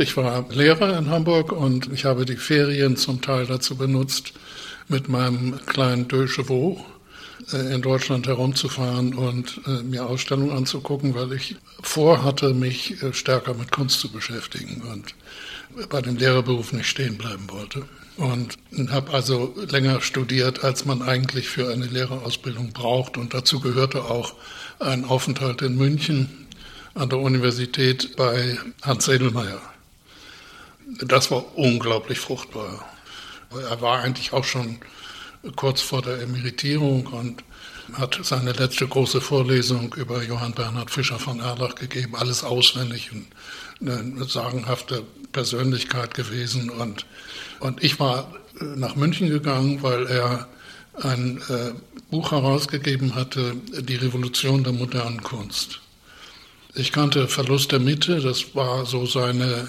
Ich war Lehrer in Hamburg und ich habe die Ferien zum Teil dazu benutzt, mit meinem kleinen Deux Chevaux äh, in Deutschland herumzufahren und äh, mir Ausstellungen anzugucken, weil ich vorhatte, mich äh, stärker mit Kunst zu beschäftigen und bei dem Lehrerberuf nicht stehen bleiben wollte. Und habe also länger studiert, als man eigentlich für eine Lehrerausbildung braucht. Und dazu gehörte auch ein Aufenthalt in München an der Universität bei Hans Edelmeier. Das war unglaublich fruchtbar. Er war eigentlich auch schon kurz vor der Emeritierung und hat seine letzte große Vorlesung über Johann Bernhard Fischer von Erlach gegeben, alles auswendig und eine sagenhafte Persönlichkeit gewesen. Und, und ich war nach München gegangen, weil er ein äh, Buch herausgegeben hatte, Die Revolution der modernen Kunst. Ich kannte Verlust der Mitte, das war so seine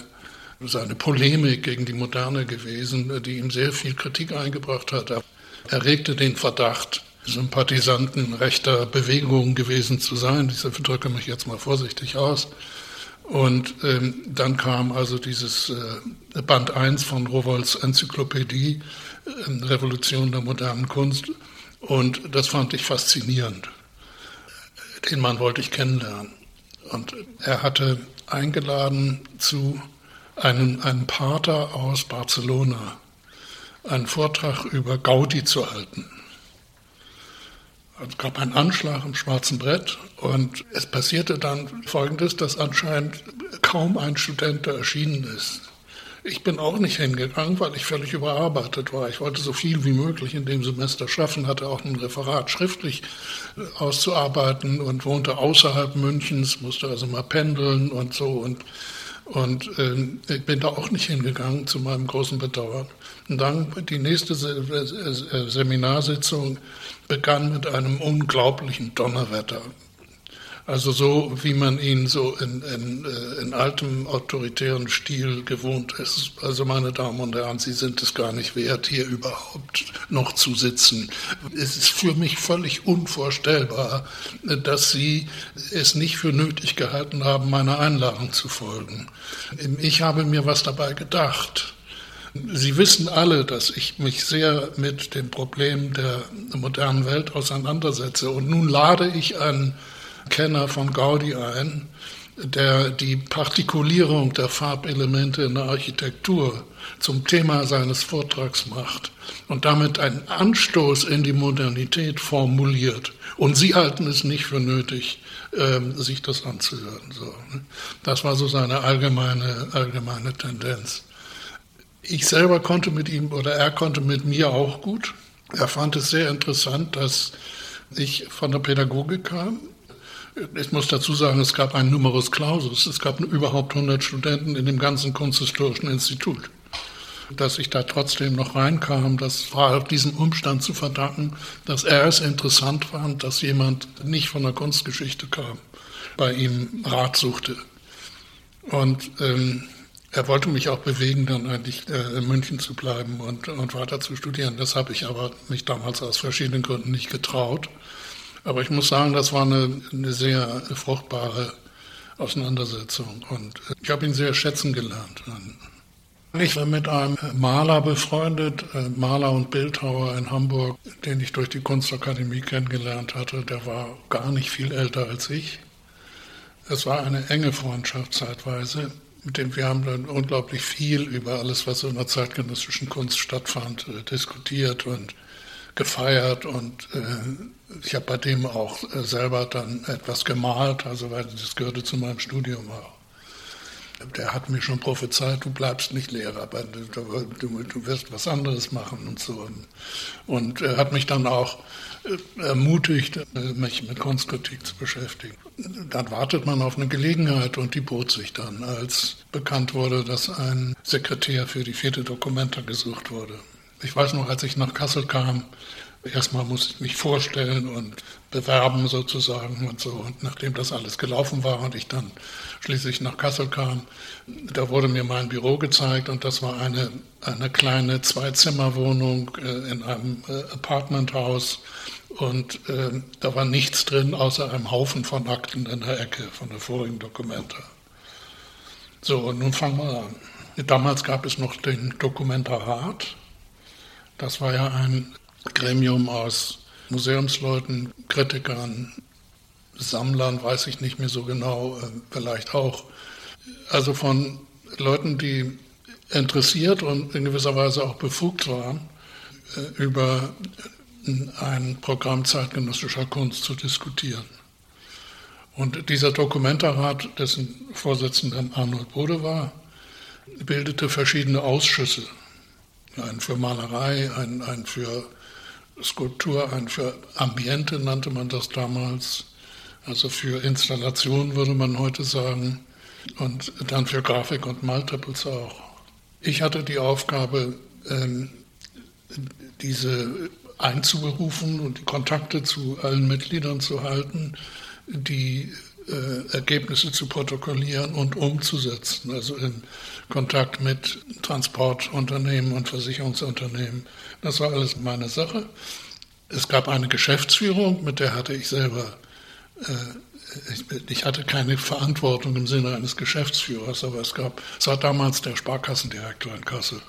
seine Polemik gegen die Moderne gewesen, die ihm sehr viel Kritik eingebracht hat. Er erregte den Verdacht, Sympathisanten rechter Bewegungen gewesen zu sein. Ich drücke mich jetzt mal vorsichtig aus. Und ähm, dann kam also dieses äh, Band 1 von Rowohls Enzyklopädie, äh, Revolution der modernen Kunst. Und das fand ich faszinierend. Den Mann wollte ich kennenlernen. Und er hatte eingeladen zu einen, einen Pater aus Barcelona einen Vortrag über Gaudi zu halten. Es gab einen Anschlag im schwarzen Brett und es passierte dann Folgendes, dass anscheinend kaum ein Student da erschienen ist. Ich bin auch nicht hingegangen, weil ich völlig überarbeitet war. Ich wollte so viel wie möglich in dem Semester schaffen, hatte auch ein Referat schriftlich äh, auszuarbeiten und wohnte außerhalb Münchens, musste also mal pendeln und so und und äh, ich bin da auch nicht hingegangen, zu meinem großen Bedauern. Und dann die nächste Seminarsitzung begann mit einem unglaublichen Donnerwetter. Also so, wie man ihn so in, in, äh, in altem autoritären Stil gewohnt ist. Also meine Damen und Herren, Sie sind es gar nicht wert, hier überhaupt noch zu sitzen. Es ist für mich völlig unvorstellbar, dass Sie es nicht für nötig gehalten haben, meiner Einladung zu folgen. Ich habe mir was dabei gedacht. Sie wissen alle, dass ich mich sehr mit dem Problem der modernen Welt auseinandersetze. Und nun lade ich einen Kenner von Gaudi ein, der die Partikulierung der Farbelemente in der Architektur zum Thema seines Vortrags macht und damit einen Anstoß in die Modernität formuliert. Und Sie halten es nicht für nötig, ähm, sich das anzuhören. Ne? Das war so seine allgemeine, allgemeine Tendenz. Ich selber konnte mit ihm oder er konnte mit mir auch gut. Er fand es sehr interessant, dass ich von der Pädagogik kam ich muss dazu sagen, es gab einen Numerus Clausus. Es gab überhaupt 100 Studenten in dem ganzen Kunsthistorischen Institut. Dass ich da trotzdem noch reinkam, das war diesem Umstand zu verdanken, dass er es interessant fand, dass jemand nicht von der Kunstgeschichte kam, bei ihm Rat suchte. Und ähm, er wollte mich auch bewegen, dann eigentlich äh, in München zu bleiben und, und weiter zu studieren. Das habe ich aber mich damals aus verschiedenen Gründen nicht getraut. Aber ich muss sagen, das war eine, eine sehr fruchtbare Auseinandersetzung und äh, ich habe ihn sehr schätzen gelernt. Ich war mit einem Maler befreundet, äh, Maler und Bildhauer in Hamburg, den ich durch die Kunstakademie kennengelernt hatte. Der war gar nicht viel älter als ich. Es war eine enge Freundschaft zeitweise. Mit dem wir haben dann unglaublich viel über alles, was in der zeitgenössischen Kunst stattfand, äh, diskutiert und gefeiert und äh, ich habe bei dem auch äh, selber dann etwas gemalt, also weil das gehörte zu meinem Studium auch. Der hat mir schon prophezeit, du bleibst nicht Lehrer, du, du, du wirst was anderes machen und so. Und er hat mich dann auch äh, ermutigt, äh, mich mit Kunstkritik zu beschäftigen. Dann wartet man auf eine Gelegenheit und die bot sich dann, als bekannt wurde, dass ein Sekretär für die vierte Dokumenta gesucht wurde. Ich weiß noch, als ich nach Kassel kam, erstmal musste ich mich vorstellen und bewerben sozusagen und so. Und nachdem das alles gelaufen war und ich dann schließlich nach Kassel kam, da wurde mir mein Büro gezeigt und das war eine, eine kleine Zwei-Zimmer-Wohnung äh, in einem äh, Apartmenthaus und äh, da war nichts drin außer einem Haufen von Akten in der Ecke von der vorigen Dokumente. So, und nun fangen wir an. Damals gab es noch den Dokumentarat. Das war ja ein Gremium aus Museumsleuten, Kritikern, Sammlern, weiß ich nicht mehr so genau, äh, vielleicht auch. Also von Leuten, die interessiert und in gewisser Weise auch befugt waren, äh, über ein Programm zeitgenössischer Kunst zu diskutieren. Und dieser Dokumentarrat, dessen Vorsitzender Arnold Bode war, bildete verschiedene Ausschüsse. Einen für Malerei, einen, einen für Skulptur, einen für Ambiente nannte man das damals, also für Installation würde man heute sagen, und dann für Grafik und Multiples auch. Ich hatte die Aufgabe, ähm, diese einzuberufen und die Kontakte zu allen Mitgliedern zu halten, die äh, Ergebnisse zu protokollieren und umzusetzen, also in Kontakt mit Transportunternehmen und Versicherungsunternehmen. Das war alles meine Sache. Es gab eine Geschäftsführung, mit der hatte ich selber, äh, ich, ich, hatte keine Verantwortung im Sinne eines Geschäftsführers, aber es gab, es war damals der Sparkassendirektor in Kassel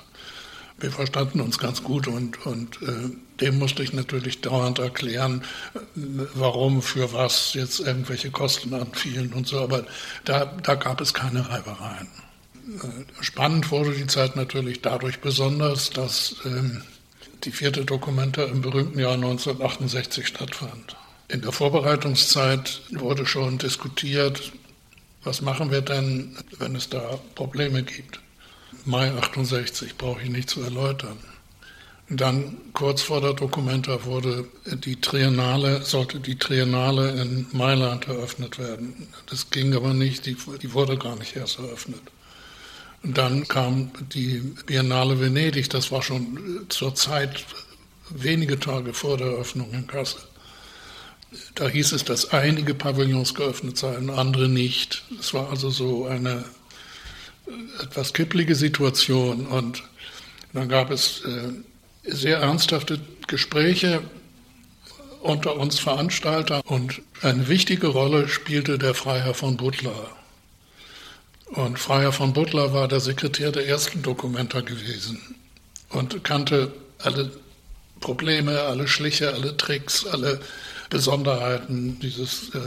wir verstanden uns ganz gut und, und äh, dem musste ich natürlich dauernd erklären, warum, für was jetzt irgendwelche Kosten anfielen und so, aber da, da gab es keine Reibereien. Äh, spannend wurde die Zeit natürlich dadurch besonders, dass ähm, die vierte Dokumenta im berühmten Jahr 1968 stattfand. In der Vorbereitungszeit wurde schon diskutiert, was machen wir denn, wenn es da Probleme gibt. Mai 68, brauche ich nicht zu erläutern. Dann kurz vor der Dokumenta wurde die Triennale, sollte die Triennale in Mailand eröffnet werden. Das ging aber nicht, die, die wurde gar nicht erst eröffnet. Und dann kam die Biennale Venedig, das war schon zur Zeit wenige Tage vor der Eröffnung in Kassel. Da hieß es, dass einige Pavillons geöffnet seien, andere nicht. Es war also so eine etwas kipplige Situation. Und dann gab es äh, sehr ernsthafte Gespräche unter uns Veranstalter und eine wichtige Rolle spielte der Freiherr von Butler. Und Freiherr von Butler war der Sekretär der ersten Dokumenta gewesen und kannte alle Probleme, alle Schliche, alle Tricks, alle Besonderheiten dieses äh,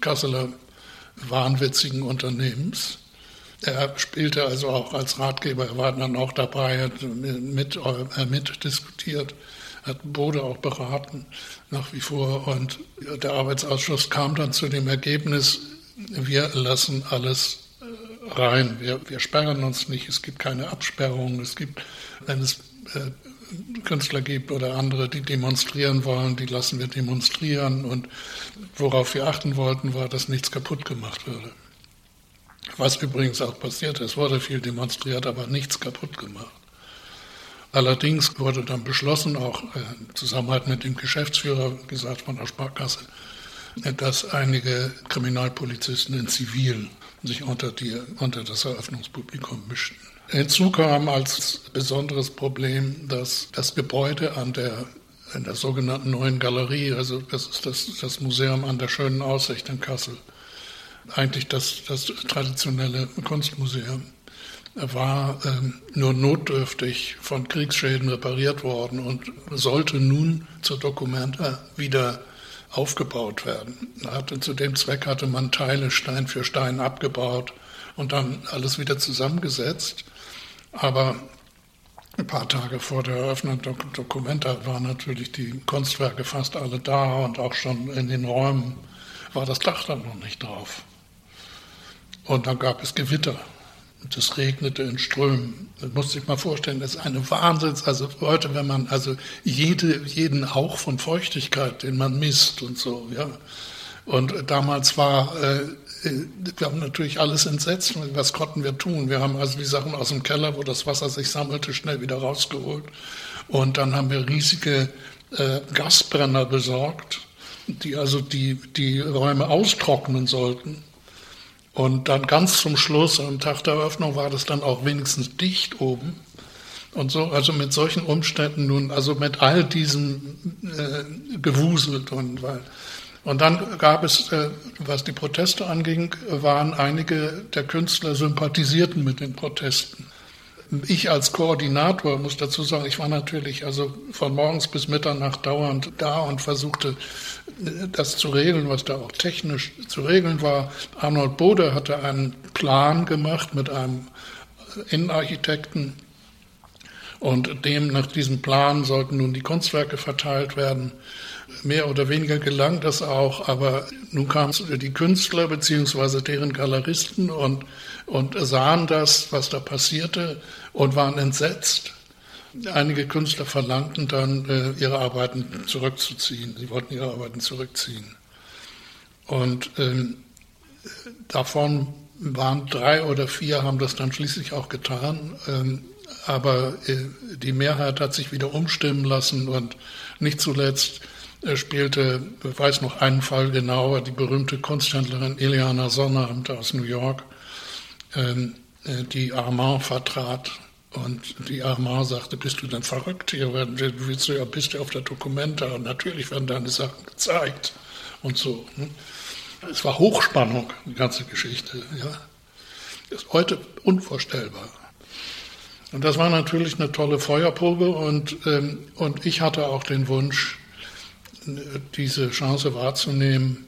Kasseler wahnwitzigen Unternehmens. Er spielte also auch als Ratgeber, er war dann auch dabei, hat mit, äh, mit diskutiert, hat Bode auch beraten nach wie vor. Und der Arbeitsausschuss kam dann zu dem Ergebnis, wir lassen alles äh, rein. Wir, wir sperren uns nicht, es gibt keine Absperrung, es gibt, wenn es äh, Künstler gibt oder andere, die demonstrieren wollen, die lassen wir demonstrieren. Und worauf wir achten wollten, war, dass nichts kaputt gemacht würde. Was übrigens auch passiert ist, wurde viel demonstriert, aber nichts kaputt gemacht. Allerdings wurde dann beschlossen, auch äh, in Zusammenarbeit mit dem Geschäftsführer gesagt von der Sparkasse, dass einige Kriminalpolizisten in Zivil sich unter, die, unter das Eröffnungspublikum mischten. Hinzu kam als besonderes Problem, dass das Gebäude an der, in der sogenannten Neuen Galerie, also das ist das, das Museum an der schönen Aussicht in Kassel, eigentlich das, das traditionelle Kunstmuseum war ähm, nur notdürftig von Kriegsschäden repariert worden und sollte nun zur Dokumenta wieder aufgebaut werden. Hatte, zu dem Zweck hatte man Teile Stein für Stein abgebaut und dann alles wieder zusammengesetzt. Aber ein paar Tage vor der Eröffnung der Dokumenta waren natürlich die Kunstwerke fast alle da und auch schon in den Räumen war das Dach dann noch nicht drauf. Und dann gab es Gewitter. Und es regnete in Strömen. Das muss sich mal vorstellen, das ist eine Wahnsinns, also heute, wenn man, also jede, jeden Hauch von Feuchtigkeit, den man misst und so, ja. Und damals war, äh, wir haben natürlich alles entsetzt. Was konnten wir tun? Wir haben also die Sachen aus dem Keller, wo das Wasser sich sammelte, schnell wieder rausgeholt. Und dann haben wir riesige äh, Gasbrenner besorgt, die also die, die Räume austrocknen sollten. Und dann ganz zum Schluss, am Tag der Eröffnung, war das dann auch wenigstens dicht oben. Und so, also mit solchen Umständen nun, also mit all diesem äh, gewuselt und weil, Und dann gab es, äh, was die Proteste anging, waren einige der Künstler sympathisierten mit den Protesten. Ich als Koordinator muss dazu sagen, ich war natürlich also von morgens bis Mitternacht dauernd da und versuchte das zu regeln, was da auch technisch zu regeln war. Arnold Bode hatte einen Plan gemacht mit einem Innenarchitekten und dem nach diesem Plan sollten nun die Kunstwerke verteilt werden. Mehr oder weniger gelang das auch, aber nun kamen die Künstler bzw. deren Galeristen und, und sahen das, was da passierte und waren entsetzt. Einige Künstler verlangten dann, äh, ihre Arbeiten zurückzuziehen. Sie wollten ihre Arbeiten zurückziehen. Und ähm, davon waren drei oder vier, haben das dann schließlich auch getan. Ähm, aber äh, die Mehrheit hat sich wieder umstimmen lassen und nicht zuletzt äh, spielte, ich weiß noch einen Fall genauer, die berühmte Kunsthändlerin Eliana Sonnabend aus New York, ähm, äh, die Armand vertrat. Und die Armand sagte, bist du denn verrückt hier? Willst du ja, bist du auf der Dokumenta? Und natürlich werden deine Sachen gezeigt und so. Ne? Es war Hochspannung, die ganze Geschichte. Ja. Ist heute unvorstellbar. Und das war natürlich eine tolle Feuerprobe und, ähm, und ich hatte auch den Wunsch, diese Chance wahrzunehmen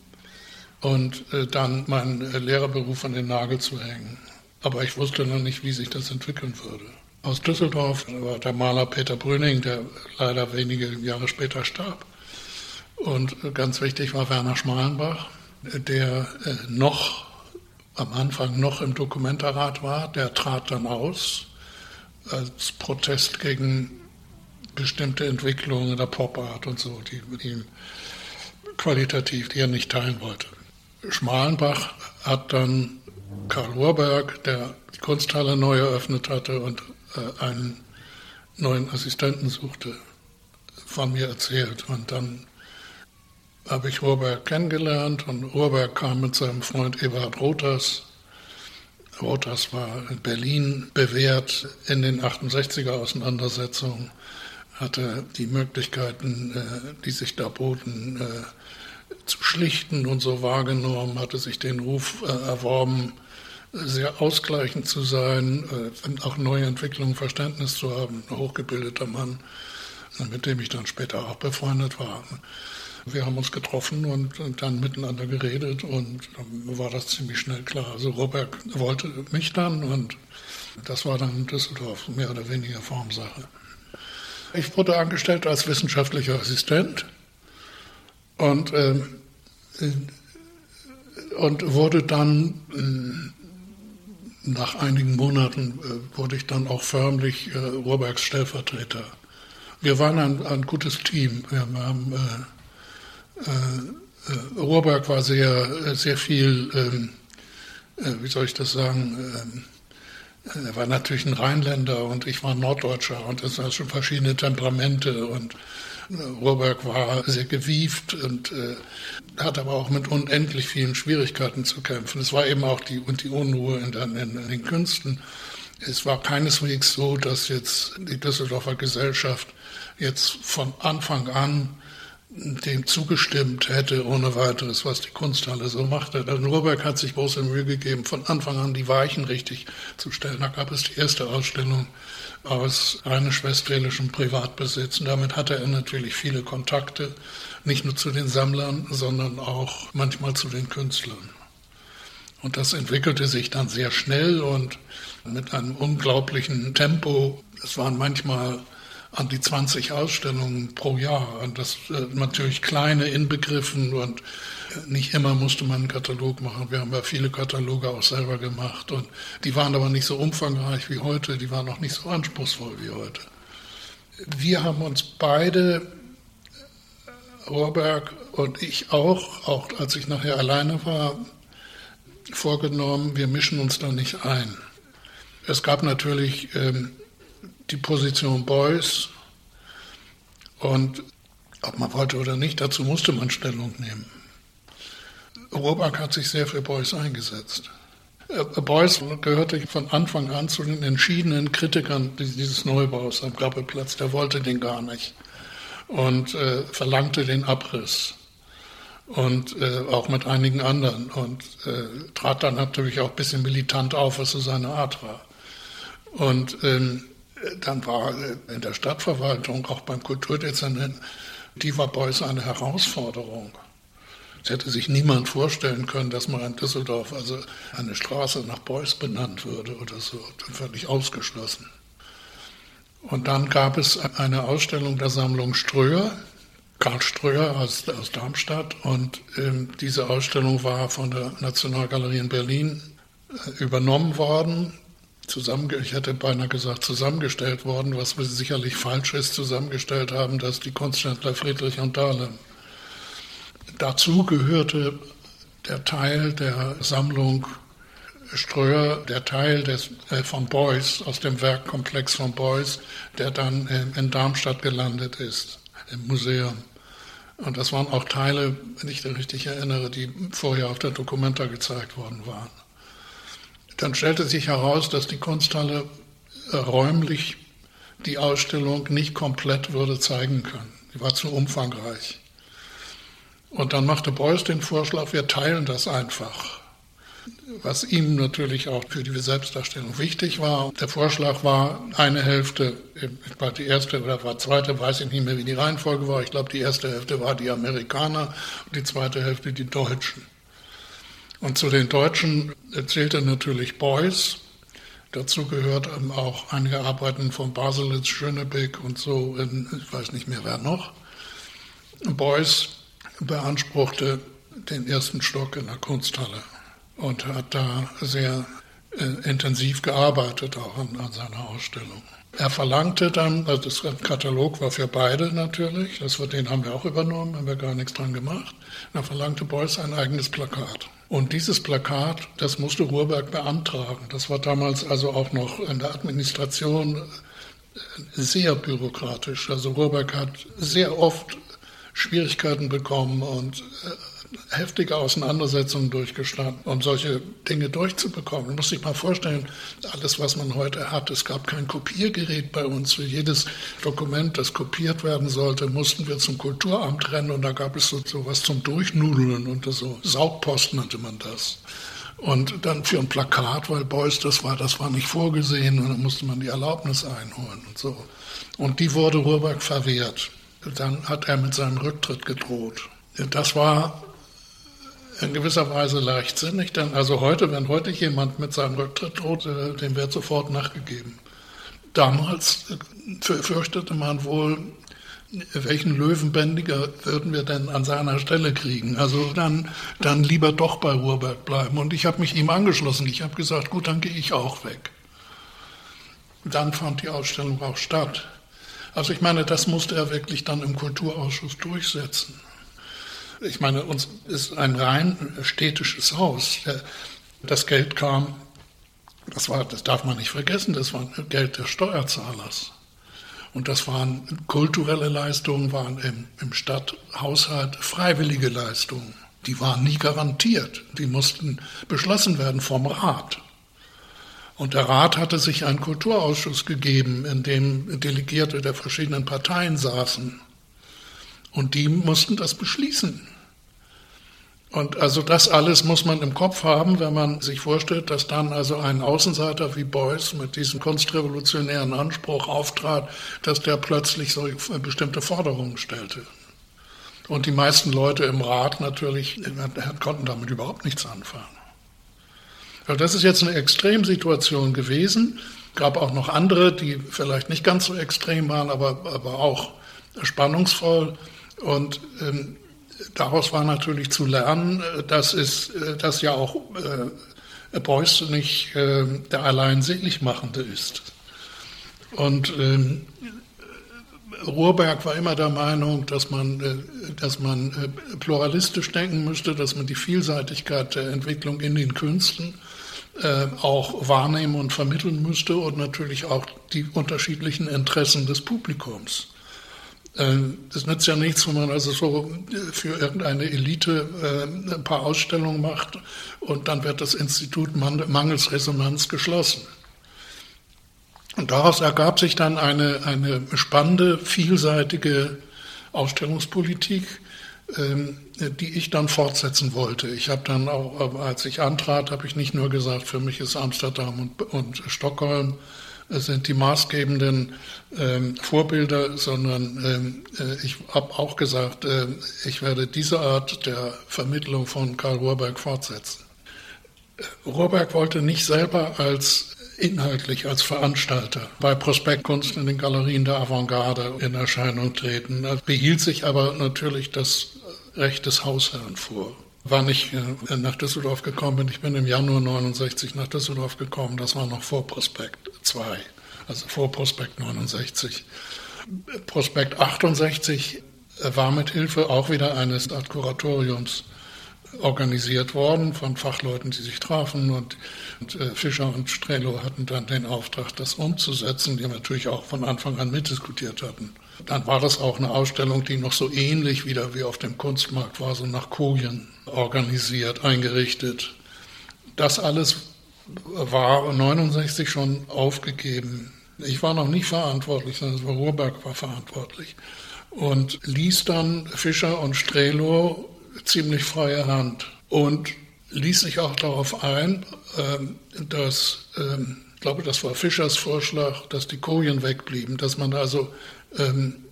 und äh, dann meinen äh, Lehrerberuf an den Nagel zu hängen. Aber ich wusste noch nicht, wie sich das entwickeln würde. Aus Düsseldorf war der Maler Peter Brüning, der leider wenige Jahre später starb. Und ganz wichtig war Werner Schmalenbach, der äh, noch am Anfang noch im Dokumentarrat war. Der trat dann aus als Protest gegen bestimmte Entwicklungen der Pop-Art und so, die, die qualitativ, die er nicht teilen wollte. Schmalenbach hat dann Karl Rohrberg, der die Kunsthalle neu eröffnet hatte und äh, einen neuen Assistenten suchte, von mir erzählt. Und dann habe ich Rohrberg kennengelernt und Rohrberg kam mit seinem Freund Eberhard Rothers Rotas war in Berlin bewährt in den 68er Auseinandersetzungen, hatte die Möglichkeiten, äh, die sich da boten, äh, zu schlichten und so wahrgenommen, hatte sich den Ruf äh, erworben, sehr ausgleichend zu sein, auch neue Entwicklungen Verständnis zu haben, ein hochgebildeter Mann, mit dem ich dann später auch befreundet war. Wir haben uns getroffen und, dann miteinander geredet und dann war das ziemlich schnell klar. Also Robert wollte mich dann und das war dann in Düsseldorf mehr oder weniger Formsache. Ich wurde angestellt als wissenschaftlicher Assistent und, äh, und wurde dann äh, nach einigen Monaten äh, wurde ich dann auch förmlich äh, Robergs Stellvertreter. Wir waren ein, ein gutes Team. Wir haben äh, äh, äh, Rohrberg war sehr, sehr viel, ähm, äh, wie soll ich das sagen, ähm, er war natürlich ein Rheinländer und ich war Norddeutscher und es waren schon verschiedene Temperamente und Rohrberg war sehr gewieft und äh, hat aber auch mit unendlich vielen Schwierigkeiten zu kämpfen. Es war eben auch die, und die Unruhe in, in, in den Künsten. Es war keineswegs so, dass jetzt die Düsseldorfer Gesellschaft jetzt von Anfang an dem zugestimmt hätte ohne weiteres, was die Kunsthalle so machte. Der Nurberg hat sich große Mühe gegeben, von Anfang an die Weichen richtig zu stellen. Da gab es die erste Ausstellung aus rheinisch-westfälischem Privatbesitz. Und damit hatte er natürlich viele Kontakte, nicht nur zu den Sammlern, sondern auch manchmal zu den Künstlern. Und das entwickelte sich dann sehr schnell und mit einem unglaublichen Tempo. Es waren manchmal an die 20 Ausstellungen pro Jahr. Und das äh, natürlich kleine inbegriffen und äh, nicht immer musste man einen Katalog machen. Wir haben ja viele Kataloge auch selber gemacht und die waren aber nicht so umfangreich wie heute, die waren auch nicht so anspruchsvoll wie heute. Wir haben uns beide, Rohrberg und ich auch, auch als ich nachher alleine war, vorgenommen, wir mischen uns da nicht ein. Es gab natürlich ähm, die Position Beuys. Und ob man wollte oder nicht, dazu musste man Stellung nehmen. Robak hat sich sehr für Beuys eingesetzt. Äh, Beuys gehörte von Anfang an zu den entschiedenen Kritikern dieses Neubaus am Grappelplatz. Der wollte den gar nicht und äh, verlangte den Abriss. und äh, auch mit einigen anderen und äh, trat dann natürlich auch ein bisschen militant auf, was so seine Art war. Und ähm, dann war in der Stadtverwaltung, auch beim Kulturdezernenten, Diva Boys eine Herausforderung. Es hätte sich niemand vorstellen können, dass man in Düsseldorf also eine Straße nach Beuys benannt würde oder so. Völlig ausgeschlossen. Und dann gab es eine Ausstellung der Sammlung Ströer, Karl Ströer aus, aus Darmstadt. Und ähm, diese Ausstellung war von der Nationalgalerie in Berlin äh, übernommen worden. Zusammen, ich hätte beinahe gesagt, zusammengestellt worden, was sicherlich falsch ist, zusammengestellt haben, dass die Kunsthändler Friedrich und Dahlem. Dazu gehörte der Teil der Sammlung Ströer, der Teil des, äh, von Beuys, aus dem Werkkomplex von Beuys, der dann äh, in Darmstadt gelandet ist, im Museum. Und das waren auch Teile, wenn ich richtig erinnere, die vorher auf der Documenta gezeigt worden waren. Dann stellte sich heraus, dass die Kunsthalle äh, räumlich die Ausstellung nicht komplett würde zeigen können. Die war zu umfangreich. Und dann machte Beuys den Vorschlag, wir teilen das einfach. Was ihm natürlich auch für die Selbstdarstellung wichtig war. Der Vorschlag war eine Hälfte, war die erste oder war zweite, weiß ich nicht mehr, wie die Reihenfolge war. Ich glaube, die erste Hälfte war die Amerikaner und die zweite Hälfte die Deutschen. Und zu den Deutschen zählte natürlich Beuys. Dazu gehört auch einige Arbeiten von Baselitz, Schönebeck und so, ich weiß nicht mehr wer noch. Beuys beanspruchte den ersten Stock in der Kunsthalle und hat da sehr äh, intensiv gearbeitet, auch an, an, seiner Ausstellung. Er verlangte dann, also das Katalog war für beide natürlich, das den haben wir auch übernommen, haben wir gar nichts dran gemacht. Er verlangte Beuys ein eigenes Plakat. Und dieses Plakat, das musste Ruhrberg beantragen. Das war damals also auch noch in der Administration sehr bürokratisch. Also Ruhrberg hat sehr oft Schwierigkeiten bekommen und äh, heftige Auseinandersetzungen durchgestanden, um solche Dinge durchzubekommen. Man muss sich mal vorstellen, alles, was man heute hat, es gab kein Kopiergerät bei uns. Für jedes Dokument, das kopiert werden sollte, mussten wir zum Kulturamt rennen und da gab es so, so was zum Durchnudeln und so Saugpost nannte man das. Und dann für ein Plakat, weil Beuys das war, das war nicht vorgesehen und dann musste man die Erlaubnis einholen und so. Und die wurde Ruhrberg verwehrt dann hat er mit seinem Rücktritt gedroht. Das war in gewisser Weise leichtsinnig, denn also heute, wenn heute jemand mit seinem Rücktritt droht, äh, dem wird sofort nachgegeben. Damals äh, fürchtete man wohl, welchen Löwenbändiger würden wir denn an seiner Stelle kriegen? Also dann, dann lieber doch bei Ruhrberg bleiben. Und ich habe mich ihm angeschlossen. Ich habe gesagt, gut, dann gehe ich auch weg. Dann fand die Ausstellung auch statt. Also ich meine, das musste er wirklich dann im Kulturausschuss durchsetzen. Ich meine, uns ist ein rein städtisches Haus. Das Geld kam, das war, das darf man nicht vergessen, das war Geld des Steuerzahlers. Und das waren kulturelle Leistungen, waren im, im Stadthaushalt freiwillige Leistungen. Die waren nie garantiert. Die mussten beschlossen werden vom Rat. Und der Rat hatte sich einen Kulturausschuss gegeben, in dem Delegierte der verschiedenen Parteien saßen. Und die mussten das beschließen. Und also das alles muss man im Kopf haben, wenn man sich vorstellt, dass dann also ein Außenseiter wie Beuys mit diesem kunstrevolutionären Anspruch auftrat, dass der plötzlich so bestimmte Forderungen stellte. Und die meisten Leute im Rat natürlich konnten damit überhaupt nichts anfangen. Das ist jetzt eine Extremsituation gewesen. Gab auch noch andere, die vielleicht nicht ganz so extrem waren, aber, aber auch spannungsvoll. Und ähm, daraus war natürlich zu lernen, dass, es, dass ja auch äh, Beuys nicht äh, der allein Seligmachende ist. Und ähm, Ruhrberg war immer der Meinung, dass man, äh, dass man äh, pluralistisch denken müsste, dass man die Vielseitigkeit der Entwicklung in den Künsten äh, auch wahrnehmen und vermitteln müsste und natürlich auch die unterschiedlichen Interessen des Publikums. Äh, das nützt ja nichts, wenn man also so für irgendeine Elite äh, ein paar Ausstellungen macht und dann wird das Institut mangels Resonanz geschlossen. Und daraus ergab sich dann eine, eine spannende, vielseitige Ausstellungspolitik, ähm, die ich dann fortsetzen wollte. Ich habe dann auch, als ich antrat, habe ich nicht nur gesagt, für mich ist Amsterdam und, und Stockholm sind die maßgebenden ähm, Vorbilder, sondern ähm, äh, ich habe auch gesagt, äh, ich werde diese Art der Vermittlung von Karl Rohrberg fortsetzen. Rohrberg wollte nicht selber als inhaltlich als Veranstalter bei Prospektkunst in den Galerien der Avantgarde in Erscheinung treten, er behielt sich aber natürlich das Recht des Hausherrn vor. Wann ich äh, nach Düsseldorf gekommen bin, ich bin im Januar 69 nach Düsseldorf gekommen, das war noch vor Prospekt 2, also vor Prospekt 69. Prospekt 68 war mit Hilfe auch wieder eines Art Kuratoriums organisiert worden von Fachleuten, die sich trafen und, und äh, Fischer und Strelo hatten dann den Auftrag, das umzusetzen, die natürlich auch von Anfang an mitdiskutiert hatten. Dann war das auch eine Ausstellung, die noch so ähnlich wieder wie auf dem Kunstmarkt war, so nach Kojen organisiert, eingerichtet. Das alles war 69 schon aufgegeben. Ich war noch nicht verantwortlich, sondern Ruhrberg war verantwortlich und ließ dann Fischer und Strelo ziemlich freie Hand und ließ sich auch darauf ein, ähm, dass, ähm, ich glaube, das war Fischers Vorschlag, dass die Kojen wegblieben, dass man also ähm,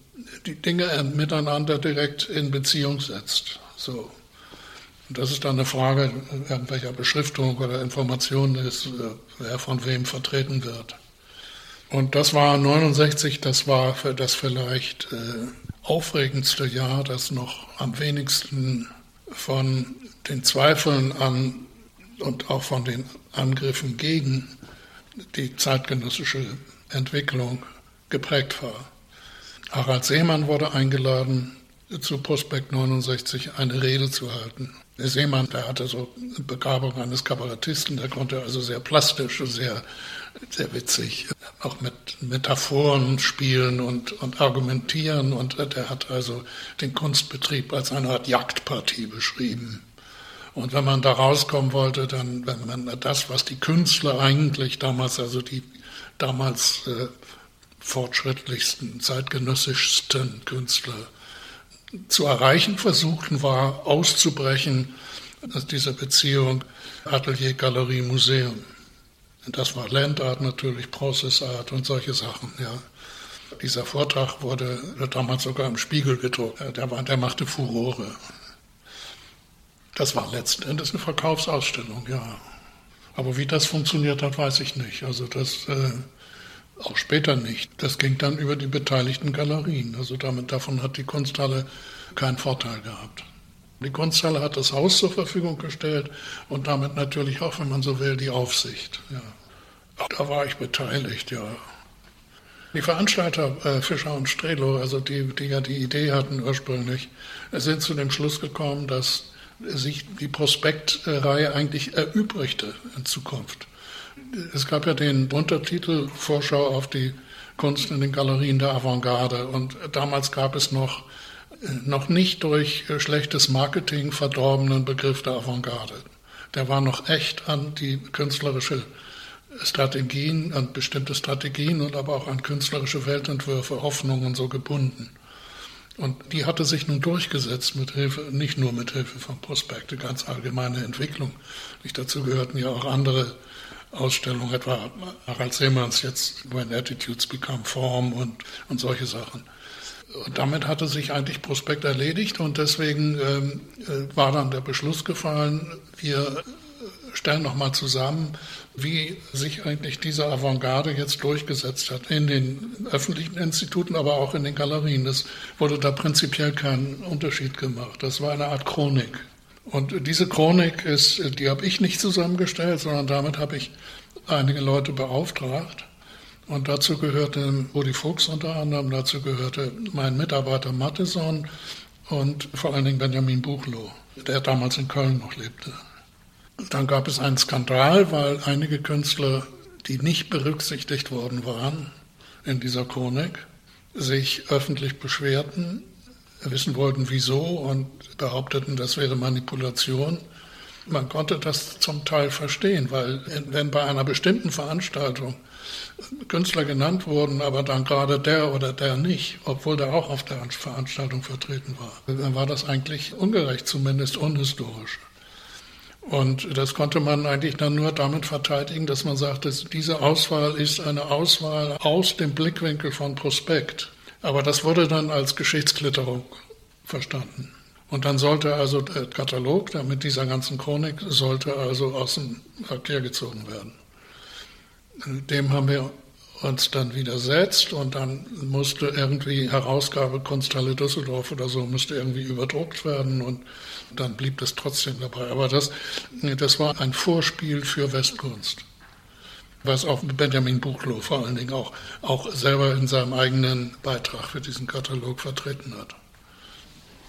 die Dinge miteinander direkt in Beziehung setzt. So. Das ist dann eine Frage irgendwelcher Beschriftung oder Information ist, äh, wer von wem vertreten wird. Und das war 69, das war für das vielleicht äh, aufregendste Jahr, das noch am wenigsten von den Zweifeln an und auch von den Angriffen gegen die zeitgenössische Entwicklung geprägt war. Harald Seemann wurde eingeladen, zu Prospekt 69 eine Rede zu halten. Der Seemann, der hatte so Begabung eines Kabarettisten, der konnte also sehr plastisch, sehr, sehr witzig, auch mit Metaphoren spielen und, und argumentieren. Und der hat also den Kunstbetrieb als eine Art Jagdpartie beschrieben. Und wenn man da rauskommen wollte, dann, wenn man das, was die Künstler eigentlich damals, also die damals äh, fortschrittlichsten, zeitgenössischsten Künstler zu erreichen versuchten, war auszubrechen aus dieser Beziehung Atelier, Galerie, Museum. Und das war Landart natürlich, Process Art und solche Sachen. Ja. Dieser Vortrag wurde damals sogar im Spiegel gedruckt. Der, war, der machte Furore. Das war letzten Endes eine Verkaufsausstellung, ja. Aber wie das funktioniert hat, weiß ich nicht. Also das äh, auch später nicht. Das ging dann über die beteiligten Galerien. Also damit, davon hat die Kunsthalle keinen Vorteil gehabt. Die Kunsthalle hat das Haus zur Verfügung gestellt und damit natürlich auch, wenn man so will, die Aufsicht. Ja. Auch da war ich beteiligt, ja. Die Veranstalter äh, Fischer und Strelo, also die, die ja die Idee hatten ursprünglich, sind zu dem Schluss gekommen, dass sich die Prospektreihe eigentlich erübrigte in Zukunft. Es gab ja den Untertitel Vorschau auf die Kunst in den Galerien der Avantgarde und damals gab es noch, äh, noch nicht durch äh, schlechtes Marketing verdorbenen Begriff der Avantgarde. Der war noch echt an die künstlerische Strategien, an bestimmte Strategien und aber auch an künstlerische Weltentwürfe, Hoffnungen so gebunden. Und die hatte sich nun durchgesetzt mit Hilfe, nicht nur mit Hilfe von Prospekte, ganz allgemeine Entwicklung. Nicht dazu gehörten ja auch andere Ausstellung, etwa Harald Seemanns jetzt When Attitudes Become Form und, und solche Sachen. Und damit hatte sich eigentlich Prospekt erledigt und deswegen ähm, äh, war dann der Beschluss gefallen, wir stellen nochmal zusammen, wie sich eigentlich diese Avantgarde jetzt durchgesetzt hat in den öffentlichen Instituten, aber auch in den Galerien. Es wurde da prinzipiell kein Unterschied gemacht. Das war eine Art Chronik. Und diese Chronik ist, die habe ich nicht zusammengestellt, sondern damit habe ich einige Leute beauftragt. Und dazu gehörte Rudi Fuchs unter anderem, dazu gehörte mein Mitarbeiter Matheson und vor allen Dingen Benjamin Buchloh, der damals in Köln noch lebte. Dann gab es einen Skandal, weil einige Künstler, die nicht berücksichtigt worden waren in dieser Chronik, sich öffentlich beschwerten wissen wollten, wieso und behaupteten, das wäre Manipulation. Man konnte das zum Teil verstehen, weil wenn bei einer bestimmten Veranstaltung Künstler genannt wurden, aber dann gerade der oder der nicht, obwohl der auch auf der Veranstaltung vertreten war, dann war das eigentlich ungerecht, zumindest unhistorisch. Und das konnte man eigentlich dann nur damit verteidigen, dass man sagte, diese Auswahl ist eine Auswahl aus dem Blickwinkel von Prospekt. Aber das wurde dann als Geschichtsklitterung verstanden. Und dann sollte also der Katalog, mit dieser ganzen Chronik, sollte also aus dem Verkehr gezogen werden. Dem haben wir uns dann widersetzt und dann musste irgendwie Herausgabe Kunsthalle Düsseldorf oder so musste irgendwie überdruckt werden und dann blieb das trotzdem dabei. Aber das, das war ein Vorspiel für Westkunst, was auch Benjamin Buchloh vor allen Dingen auch, auch selber in seinem eigenen Beitrag für diesen Katalog vertreten hat.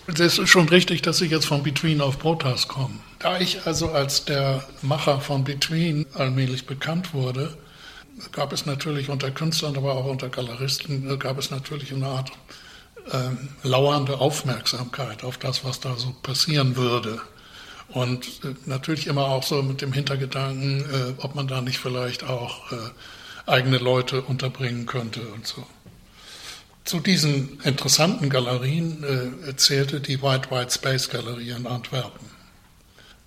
Es ist schon richtig, dass ich jetzt von Between auf Protas komme. Da ich also als der Macher von Between allmählich bekannt wurde, gab es natürlich unter Künstlern, aber auch unter Galeristen, gab es natürlich eine Art äh, lauernde Aufmerksamkeit auf das, was da so passieren würde. Und äh, natürlich immer auch so mit dem Hintergedanken, äh, ob man da nicht vielleicht auch äh, eigene Leute unterbringen könnte und so. Zu diesen interessanten Galerien äh, zählte die White White Space Galerie in Antwerpen.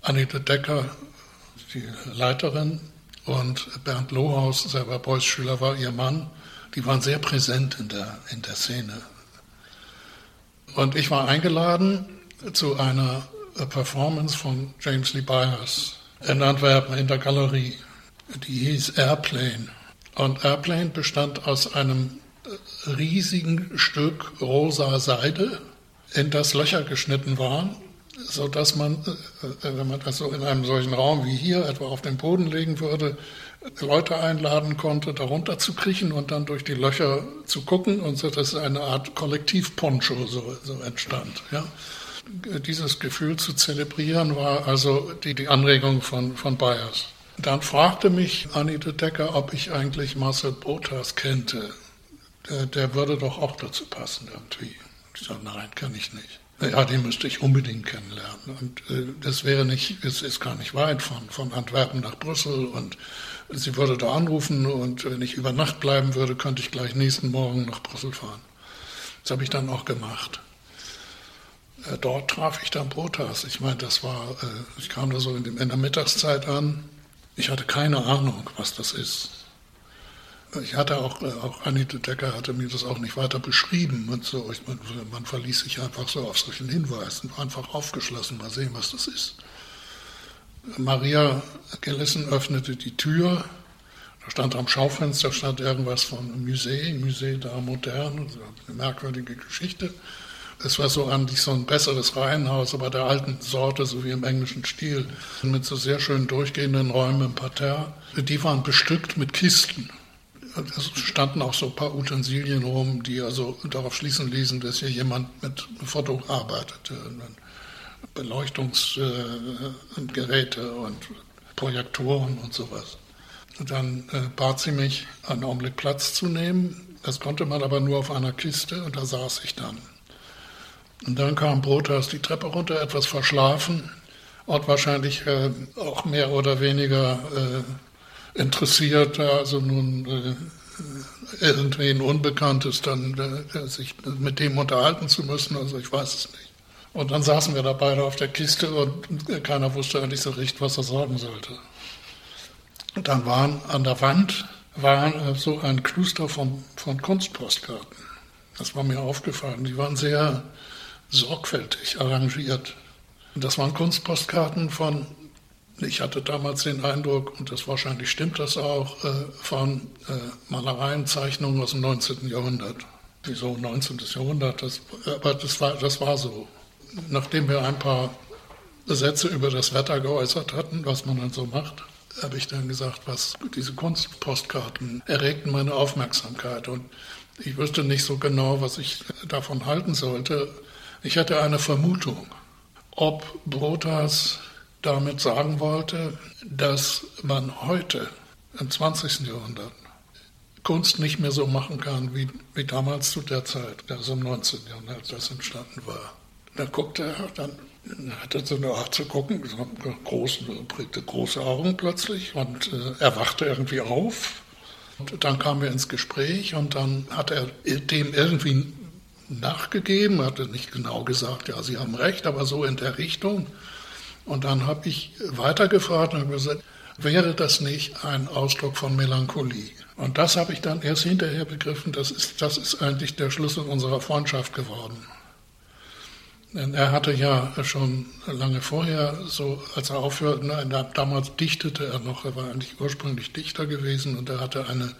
Anita Decker, die Leiterin, und Bernd Lohaus, selber Beuys-Schüler, war ihr Mann. Die waren sehr präsent in der, in der Szene. Und ich war eingeladen zu einer Performance von James Lee Byers in Antwerpen in der Galerie. Die hieß Airplane. Und Airplane bestand aus einem riesigen Stück rosa Seide, in das Löcher geschnitten waren, sodass man, äh, äh, wenn man das so in einem solchen Raum wie hier etwa auf den Boden legen würde, Leute einladen konnte, darunter zu kriechen und dann durch die Löcher zu gucken und so, dass eine Art Kollektivponcho so, so entstand. Ja. Dieses Gefühl zu zelebrieren war also die, die Anregung von, von Bayers. Dann fragte mich Anita Decker, ob ich eigentlich Marcel Botas kennte der, der würde doch auch dazu passen irgendwie. Ich sage, nein, kann ich nicht. Ja, den müsste ich unbedingt kennenlernen. Und äh, das wäre nicht, es ist gar nicht weit von, von Antwerpen nach Brüssel. Und sie würde da anrufen und wenn ich über Nacht bleiben würde, könnte ich gleich nächsten Morgen nach Brüssel fahren. Das habe ich dann auch gemacht. Äh, dort traf ich dann Protas. Ich meine, das war, äh, ich kam da so in, der Mittagszeit an. Ich hatte keine Ahnung, was das ist. Ich hatte auch, äh, auch Anita Decker hatte mir das auch nicht weiter beschrieben und so. Ich, man, man verließ sich einfach so auf solchen Hinweisen, einfach aufgeschlossen, mal sehen, was das ist. Maria Gelissen öffnete die Tür. Da stand am Schaufenster stand irgendwas von Museum, Musée d'Art Moderne, eine merkwürdige Geschichte. Es war so sich so ein besseres Reihenhaus, aber der alten Sorte, so wie im englischen Stil, mit so sehr schön durchgehenden Räumen im Parterre. Die waren bestückt mit Kisten es standen auch so ein paar Utensilien rum, die also darauf schließen ließen, dass hier jemand mit Foto arbeitete. Beleuchtungsgeräte und Projektoren und sowas. Und dann äh, bat sie mich, einen Augenblick Platz zu nehmen. Das konnte man aber nur auf einer Kiste und da saß ich dann. Und dann kam Brotas die Treppe runter, etwas verschlafen und wahrscheinlich äh, auch mehr oder weniger äh, interessiert, also nun äh, irgendwen Unbekanntes dann äh, sich mit dem unterhalten zu müssen, also ich weiß es nicht. Und dann saßen wir da beide auf der Kiste und keiner wusste eigentlich so recht, was er sagen sollte. Und dann waren an der Wand waren äh, so ein Kluster von, von Kunstpostkarten. Das war mir aufgefallen. Die waren sehr sorgfältig arrangiert. Das waren Kunstpostkarten von ich hatte damals den Eindruck, und das wahrscheinlich stimmt das auch, äh, von äh, Malereien, Zeichnungen aus dem 19. Jahrhundert. Wieso 19. Jahrhundert? Das, aber das war, das war so. Nachdem wir ein paar Sätze über das Wetter geäußert hatten, was man dann so macht, habe ich dann gesagt, was diese Kunstpostkarten erregten meine Aufmerksamkeit. Und ich wusste nicht so genau, was ich davon halten sollte. Ich hatte eine Vermutung, ob Brotas damit sagen wollte, dass man heute im 20. Jahrhundert Kunst nicht mehr so machen kann wie, wie damals zu der Zeit, also im 19. Jahrhundert, das entstanden war. Da guckte er, dann hat er so eine Art zu gucken, so große, große Augen plötzlich und äh, er wachte irgendwie auf dann kamen wir ins Gespräch und dann hat er dem irgendwie nachgegeben, hatte nicht genau gesagt, ja, Sie haben recht, aber so in der Richtung. Und dann habe ich weitergefragt und gesagt, wäre das nicht ein Ausdruck von Melancholie? Und das habe ich dann erst hinterher begriffen, das ist, das ist eigentlich der Schlüssel unserer Freundschaft geworden. Denn er hatte ja schon lange vorher, so als er aufhörte, nein, damals dichtete er noch, er war eigentlich ursprünglich Dichter gewesen und er hatte eine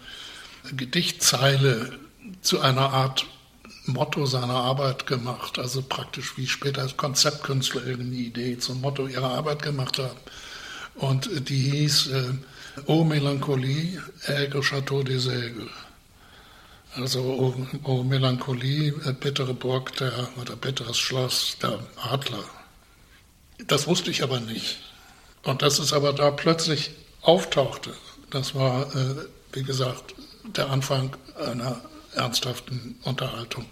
Gedichtzeile zu einer Art Motto seiner Arbeit gemacht, also praktisch wie später als Konzeptkünstler irgendeine Idee zum Motto ihrer Arbeit gemacht haben. Und die hieß äh, O Melancholie, Aigre Château des Aigles. Also O, o Melancholie, äh, bittere Burg der, oder bitteres Schloss der Adler. Das wusste ich aber nicht. Und dass es aber da plötzlich auftauchte, das war, äh, wie gesagt, der Anfang einer ernsthaften Unterhaltung.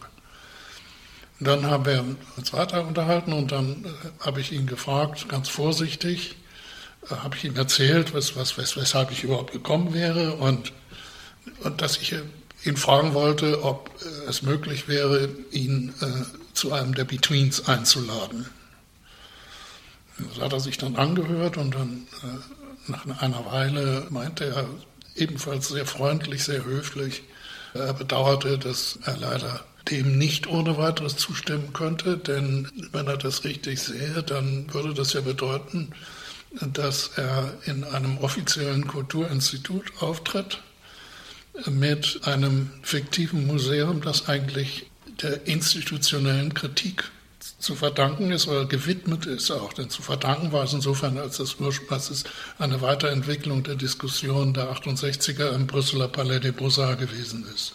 Dann haben wir uns weiter unterhalten und dann äh, habe ich ihn gefragt, ganz vorsichtig, äh, habe ich ihm erzählt, was, was, wes, weshalb ich überhaupt gekommen wäre und, und dass ich ihn fragen wollte, ob äh, es möglich wäre, ihn äh, zu einem der Betweens einzuladen. Das hat er sich dann angehört und dann äh, nach einer Weile meinte er ebenfalls sehr freundlich, sehr höflich, er bedauerte, dass er leider dem nicht ohne weiteres zustimmen könnte, denn wenn er das richtig sehe, dann würde das ja bedeuten, dass er in einem offiziellen Kulturinstitut auftritt mit einem fiktiven Museum, das eigentlich der institutionellen Kritik zu verdanken ist oder gewidmet ist auch. Denn zu verdanken war es insofern, als es, als es eine Weiterentwicklung der Diskussion der 68er im Brüsseler Palais des Beaux-Arts gewesen ist.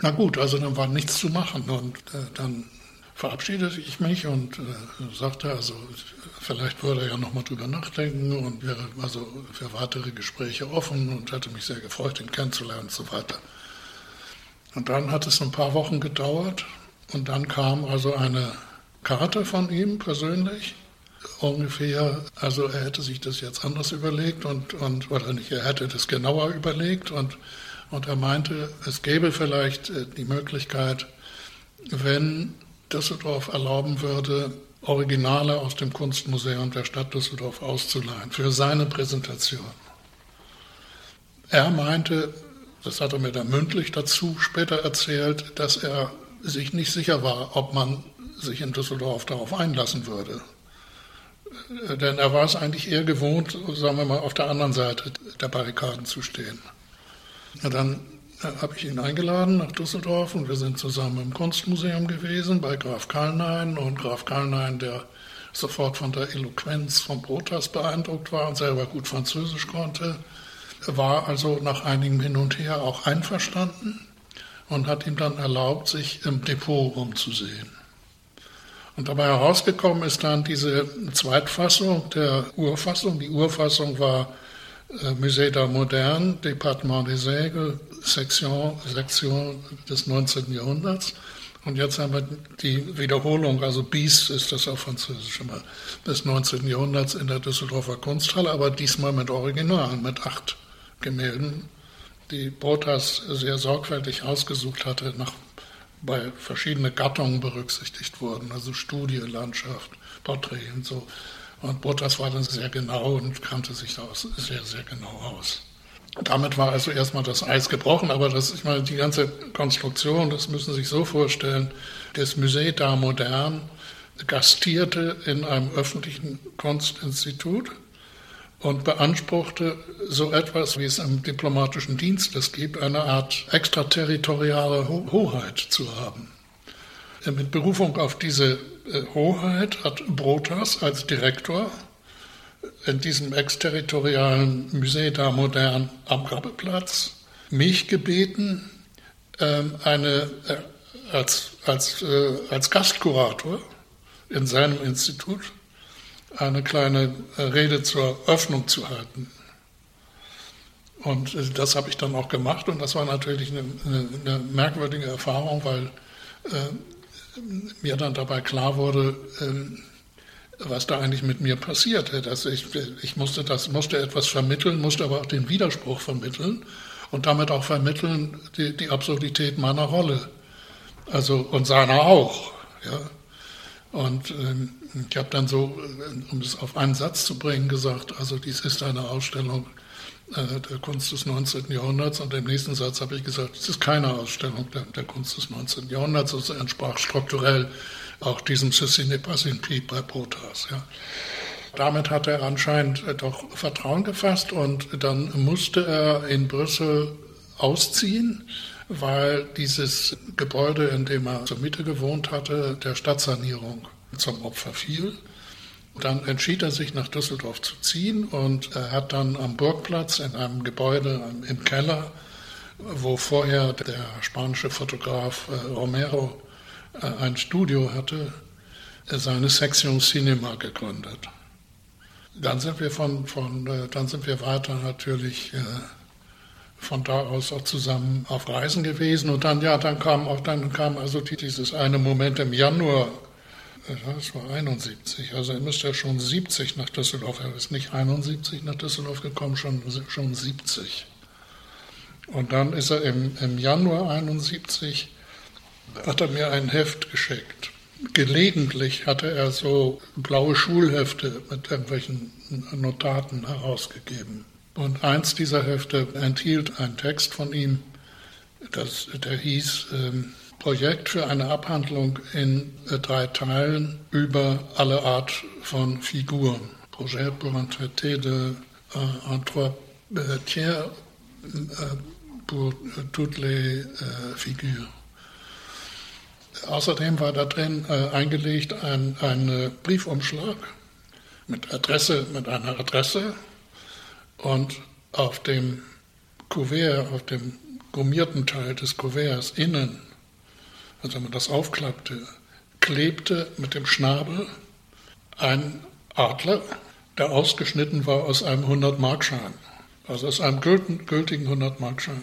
Na gut, also dann war nichts zu machen und äh, dann verabschiedete ich mich und äh, sagte, also vielleicht würde er ja nochmal drüber nachdenken und wäre also für weitere Gespräche offen und hätte mich sehr gefreut, ihn kennenzulernen und so weiter. Und dann hat es ein paar Wochen gedauert und dann kam also eine Karte von ihm persönlich, ungefähr, also er hätte sich das jetzt anders überlegt und, und oder nicht, er hätte das genauer überlegt und, und er meinte, es gäbe vielleicht äh, die Möglichkeit, wenn Düsseldorf erlauben würde, Originale aus dem Kunstmuseum der Stadt Düsseldorf auszuleihen für seine Präsentation. Er meinte, das hat er mir dann mündlich dazu später erzählt, dass er sich nicht sicher war, ob man sich in Düsseldorf darauf einlassen würde. Denn er war es eigentlich eher gewohnt, sagen wir mal, auf der anderen Seite der Barrikaden zu stehen. Ja, dann habe ich ihn eingeladen nach Düsseldorf und wir sind zusammen im Kunstmuseum gewesen bei Graf Kalnein und Graf Kalnein, der sofort von der Eloquenz von Brotas beeindruckt war und selber gut Französisch konnte, war also nach einigem Hin und Her auch einverstanden und hat ihm dann erlaubt, sich im Depot umzusehen. Und dabei herausgekommen ist dann diese Zweitfassung der Urfassung. Die Urfassung war äh, Musée d'Art Moderne, Département des Aigles, Sektion, Sektion des 19. Jahrhunderts. Und jetzt haben wir die Wiederholung, also bis ist das auf Französisch immer, des 19. Jahrhunderts in der Düsseldorfer Kunsthalle, aber diesmal mit Original, mit acht Gemälden die Botas sehr sorgfältig ausgesucht hatte, nach, bei verschiedenen Gattungen berücksichtigt wurden, also Studie, Landschaft, Porträt und so. Und Botas war dann sehr genau und kannte sich da sehr, sehr genau aus. Damit war also erstmal das Eis gebrochen, aber das, ich meine, die ganze Konstruktion, das müssen Sie sich so vorstellen, das Musée d'Art Moderne gastierte in einem öffentlichen Kunstinstitut und beanspruchte so etwas, wie es im diplomatischen Dienst es gibt, eine Art extraterritoriale Ho Hoheit zu haben. Mit Berufung auf diese äh, Hoheit hat Brotas als Direktor in diesem exterritorialen Musée d'Art Moderne am Grabbeplatz mich gebeten, ähm, eine, äh, als, als, äh, als Gastkurator in seinem Institut eine kleine äh, Rede zur Öffnung zu halten. Und äh, das habe ich dann auch gemacht und das war natürlich eine, eine, merkwürdige Erfahrung, weil äh, mir dann dabei klar wurde, äh, was da eigentlich mit mir passierte. Dass ich, ich musste, das, musste etwas vermitteln, musste aber auch den Widerspruch vermitteln und damit auch vermitteln die, die Absurdität meiner Rolle. Also, und seiner auch. Ja. Und ähm, ich habe dann so, um es auf einen Satz zu bringen, gesagt, also dies ist eine Ausstellung äh, der Kunst des 19. Jahrhunderts. Und im nächsten Satz habe ich gesagt, es ist keine Ausstellung der, der Kunst des 19. Jahrhunderts. Es entsprach strukturell auch diesem Ceci n'est pas bei Protas. Ja. Damit hat er anscheinend doch Vertrauen gefasst und dann musste er in Brüssel ausziehen, weil dieses Gebäude, in dem er zur Miete gewohnt hatte, der Stadtsanierung zum Opfer fiel. Dann entschied er sich, nach Düsseldorf zu ziehen und er hat dann am Burgplatz in einem Gebäude im Keller, wo vorher der spanische Fotograf äh, Romero äh, ein Studio hatte, seine Section Cinema gegründet. Dann sind wir von, von äh, dann sind wir weiter natürlich von da aus auch zusammen auf Reisen gewesen und dann ja dann kam auch dann kam also dieses eine Moment im Januar das war 71, also er müsste ja schon 70 nach Düsseldorf, er ist nicht 71 nach Düsseldorf gekommen, schon, schon 70. Und dann ist er im, im Januar 71, hat er mir ein Heft geschickt. Gelegentlich hatte er so blaue Schulhefte mit irgendwelchen Notaten herausgegeben. Und eins dieser Hefte enthielt einen Text von ihm, das, der hieß, ähm, Projekt für eine Abhandlung in äh, drei Teilen über alle Art von Figuren. Projet pour un traité de, en trois tiers pour toutes les figures. Außerdem war da drin äh, eingelegt ein, ein Briefumschlag mit Adresse, mit einer Adresse und auf dem Kuvert, auf dem gummierten Teil des Kuverts innen also wenn man das aufklappte, klebte mit dem Schnabel ein Adler, der ausgeschnitten war aus einem 100-Markschein, also aus einem gültigen 100-Markschein.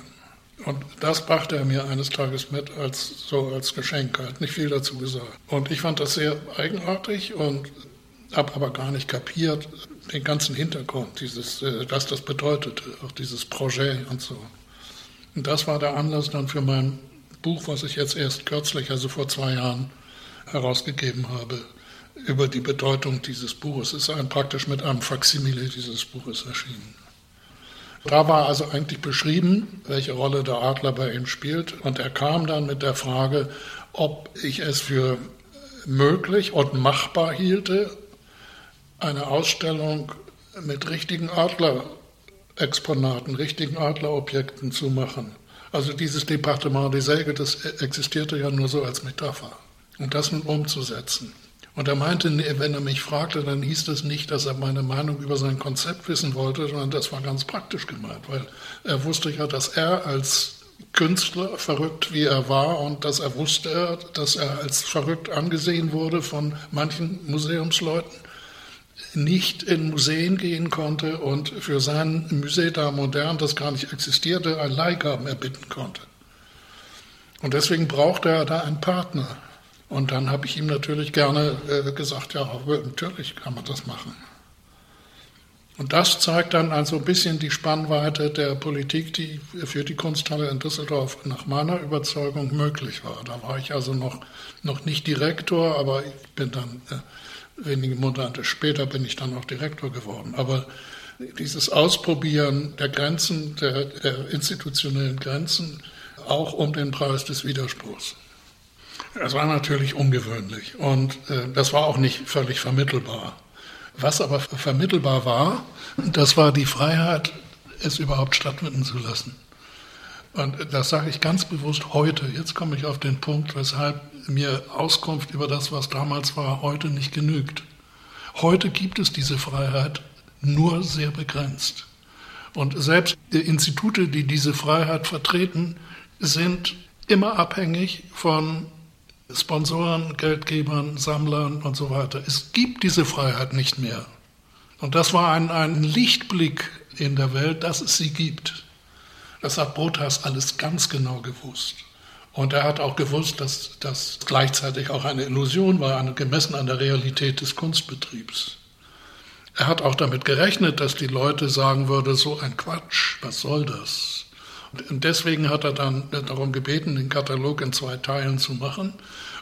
Und das brachte er mir eines Tages mit als so als Geschenk. Er hat nicht viel dazu gesagt. Und ich fand das sehr eigenartig und habe aber gar nicht kapiert den ganzen Hintergrund, dieses, äh, was das bedeutete, auch dieses Projekt und so. Und das war der Anlass dann für mein Buch, was ich jetzt erst kürzlich, also vor zwei Jahren, herausgegeben habe, über die Bedeutung dieses Buches. Es ist ein, praktisch mit einem Faksimile dieses Buches erschienen. Da war also eigentlich beschrieben, welche Rolle der Adler bei ihm spielt. Und er kam dann mit der Frage, ob ich es für möglich und machbar hielte, eine Ausstellung mit richtigen Adlerexponaten, richtigen Adlerobjekten zu machen. Also dieses Departement des Säge, das existierte ja nur so als Metapher. Und das nun umzusetzen. Und er meinte, wenn er mich fragte, dann hieß das nicht, dass er meine Meinung über sein Konzept wissen wollte, sondern das war ganz praktisch gemeint, weil er wusste ja, dass er als Künstler, verrückt wie er war, und dass er wusste, dass er als verrückt angesehen wurde von manchen Museumsleuten, nicht in Museen gehen konnte und für sein Musée d'Art Moderne, das gar nicht existierte, ein Leihgaben erbitten konnte. Und deswegen brauchte er da einen Partner. Und dann habe ich ihm natürlich gerne äh, gesagt, ja, natürlich kann man das machen. Und das zeigt dann also ein bisschen die Spannweite der Politik, die für die Kunsthalle in Düsseldorf nach meiner Überzeugung möglich war. Da war ich also noch, noch nicht Direktor, aber ich bin dann äh, wenige Monate später bin ich dann auch Direktor geworden. Aber dieses Ausprobieren der Grenzen, der, der institutionellen Grenzen, auch um den Preis des Widerspruchs. Das war natürlich ungewöhnlich und äh, das war auch nicht völlig vermittelbar. Was aber vermittelbar war, das war die Freiheit, es überhaupt stattfinden zu lassen. Und das sage ich ganz bewusst heute. Jetzt komme ich auf den Punkt, weshalb mir Auskunft über das, was damals war, heute nicht genügt. Heute gibt es diese Freiheit nur sehr begrenzt. Und selbst die Institute, die diese Freiheit vertreten, sind immer abhängig von Sponsoren, Geldgebern, Sammlern und so weiter. Es gibt diese Freiheit nicht mehr. Und das war ein, ein Lichtblick in der Welt, dass es sie gibt. Das hat Botas alles ganz genau gewusst. Und er hat auch gewusst, dass das gleichzeitig auch eine Illusion war, gemessen an der Realität des Kunstbetriebs. Er hat auch damit gerechnet, dass die Leute sagen würden, so ein Quatsch, was soll das? Und deswegen hat er dann darum gebeten, den Katalog in zwei Teilen zu machen,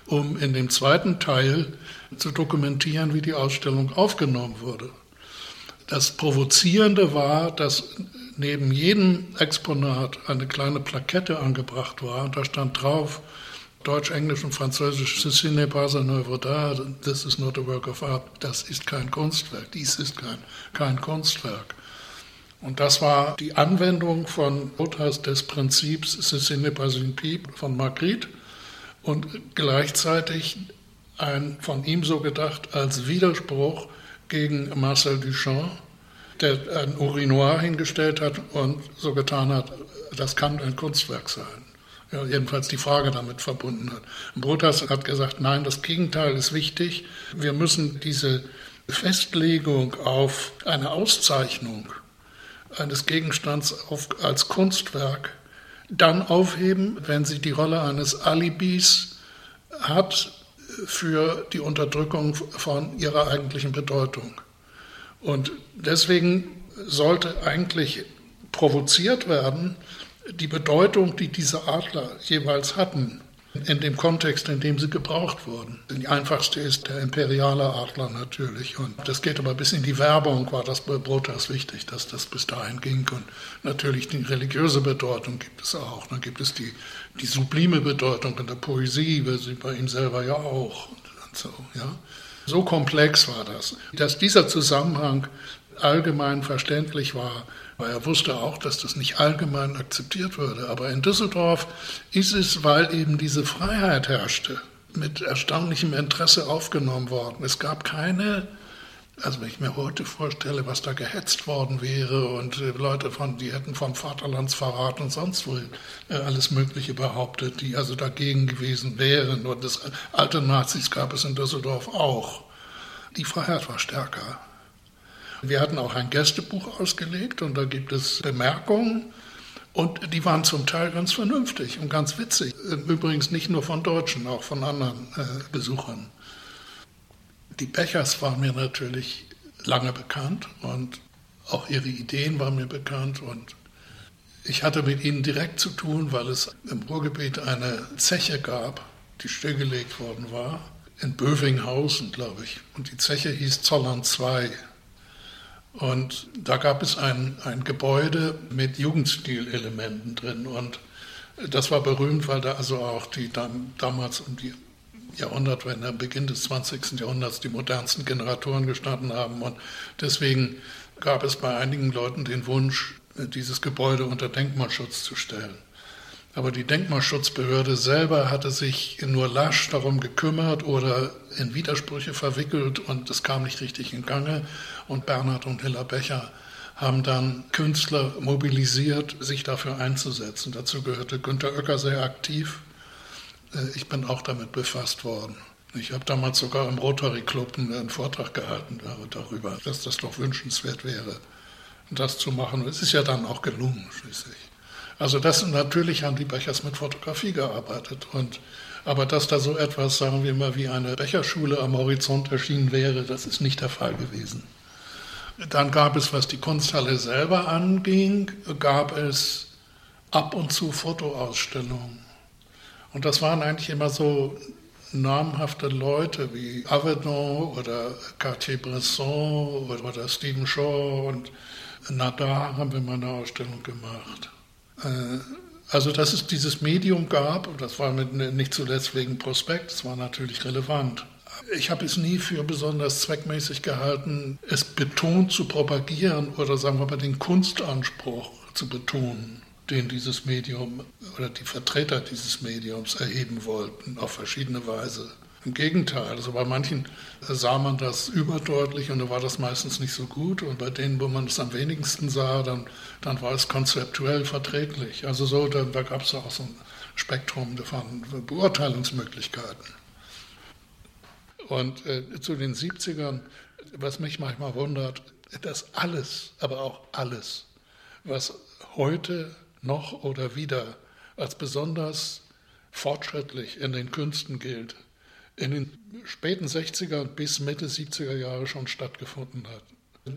um in dem zweiten Teil zu dokumentieren, wie die Ausstellung aufgenommen wurde. Das Provozierende war, dass neben jedem Exponat eine kleine Plakette angebracht war und da stand drauf, Deutsch, Englisch und Französisch, Ceci n'est pas un œuvre d'art, this is not a work of art, das ist kein Kunstwerk, dies ist kein, kein Kunstwerk. Und das war die Anwendung von Buddhas des Prinzips Ceci n'est pas une pipe von Magritte und gleichzeitig ein von ihm so gedacht als Widerspruch gegen Marcel Duchamp, der ein Urinoir hingestellt hat und so getan hat, das kann ein Kunstwerk sein. Ja, jedenfalls die Frage damit verbunden hat. Brutas hat gesagt, nein, das Gegenteil ist wichtig. Wir müssen diese Festlegung auf eine Auszeichnung eines Gegenstands auf, als Kunstwerk dann aufheben, wenn sie die Rolle eines Alibis hat für die Unterdrückung von ihrer eigentlichen Bedeutung. Und deswegen sollte eigentlich provoziert werden, die Bedeutung, die diese Adler jeweils hatten, in dem Kontext, in dem sie gebraucht wurden. Die einfachste ist der imperiale Adler natürlich. Und das geht aber bis in die Werbung, war das bei Brotas wichtig, dass das bis dahin ging. Und natürlich die religiöse Bedeutung gibt es auch. Dann gibt es die, die sublime Bedeutung in der Poesie, wie bei ihm selber ja auch. Und so, ja. So komplex war das. Dass dieser Zusammenhang allgemein verständlich war, weil er wusste auch, dass das nicht allgemein akzeptiert würde. Aber in Düsseldorf ist es, weil eben diese Freiheit herrschte, mit erstaunlichem Interesse aufgenommen worden. Es gab keine, also wenn ich mir heute vorstelle, was da gehetzt worden wäre und äh, Leute von, die hätten vom Vaterlandsverrat und sonst wo äh, alles Mögliche behauptet, die also dagegen gewesen wären. Und das alte Nazis gab es in Düsseldorf auch. Die Freiheit war stärker. Wir hatten auch ein Gästebuch ausgelegt und da gibt es Bemerkungen und die waren zum Teil ganz vernünftig und ganz witzig. Übrigens nicht nur von Deutschen, auch von anderen äh, Besuchern. Die Bechers waren mir natürlich lange bekannt und auch ihre Ideen waren mir bekannt und ich hatte mit ihnen direkt zu tun, weil es im Ruhrgebiet eine Zeche gab, die stillgelegt worden war, in Bövinghausen, glaube ich. Und die Zeche hieß Zollern 2. Und da gab es ein, ein Gebäude mit Jugendstilelementen drin. Und das war berühmt, weil da also auch die damals um die Jahrhundertwende, Beginn des 20. Jahrhunderts, die modernsten Generatoren gestanden haben. Und deswegen gab es bei einigen Leuten den Wunsch, dieses Gebäude unter Denkmalschutz zu stellen. Aber die Denkmalschutzbehörde selber hatte sich nur lasch darum gekümmert oder in Widersprüche verwickelt und es kam nicht richtig in Gange. Und Bernhard und Hilla Becher haben dann Künstler mobilisiert, sich dafür einzusetzen. Dazu gehörte Günter Oecker sehr aktiv. Äh, ich bin auch damit befasst worden. Ich habe damals sogar im Rotary Club einen Vortrag gehalten darüber, dass das doch wünschenswert wäre, das zu machen. Es ist ja dann auch gelungen schließlich. Also das natürlich haben die Bechers mit Fotografie gearbeitet. Und, aber dass da so etwas, sagen wir mal, wie eine Becherschule am Horizont erschienen wäre, das ist nicht der Fall gewesen. Dann gab es, was die Kunsthalle selber anging, gab es ab und zu Fotoausstellungen. Und das waren eigentlich immer so namhafte Leute wie Avedon oder Cartier-Bresson oder Stephen Shaw und Nadar haben wir mal eine Ausstellung gemacht. Äh, also, dass es dieses Medium gab, das war nicht zuletzt wegen Prospekt, das war natürlich relevant. Ich habe es nie für besonders zweckmäßig gehalten, es betont zu propagieren oder sagen wir mal den Kunstanspruch zu betonen, den dieses Medium oder die Vertreter dieses Mediums erheben wollten, auf verschiedene Weise. Im Gegenteil, also bei manchen sah man das überdeutlich und da war das meistens nicht so gut und bei denen, wo man es am wenigsten sah, dann, dann war es konzeptuell verträglich. Also so, da, da gab es auch so ein Spektrum von Beurteilungsmöglichkeiten. Und äh, zu den 70ern, was mich manchmal wundert, dass alles, aber auch alles, was heute noch oder wieder als besonders fortschrittlich in den Künsten gilt, in den späten 60er bis Mitte 70er Jahre schon stattgefunden hat.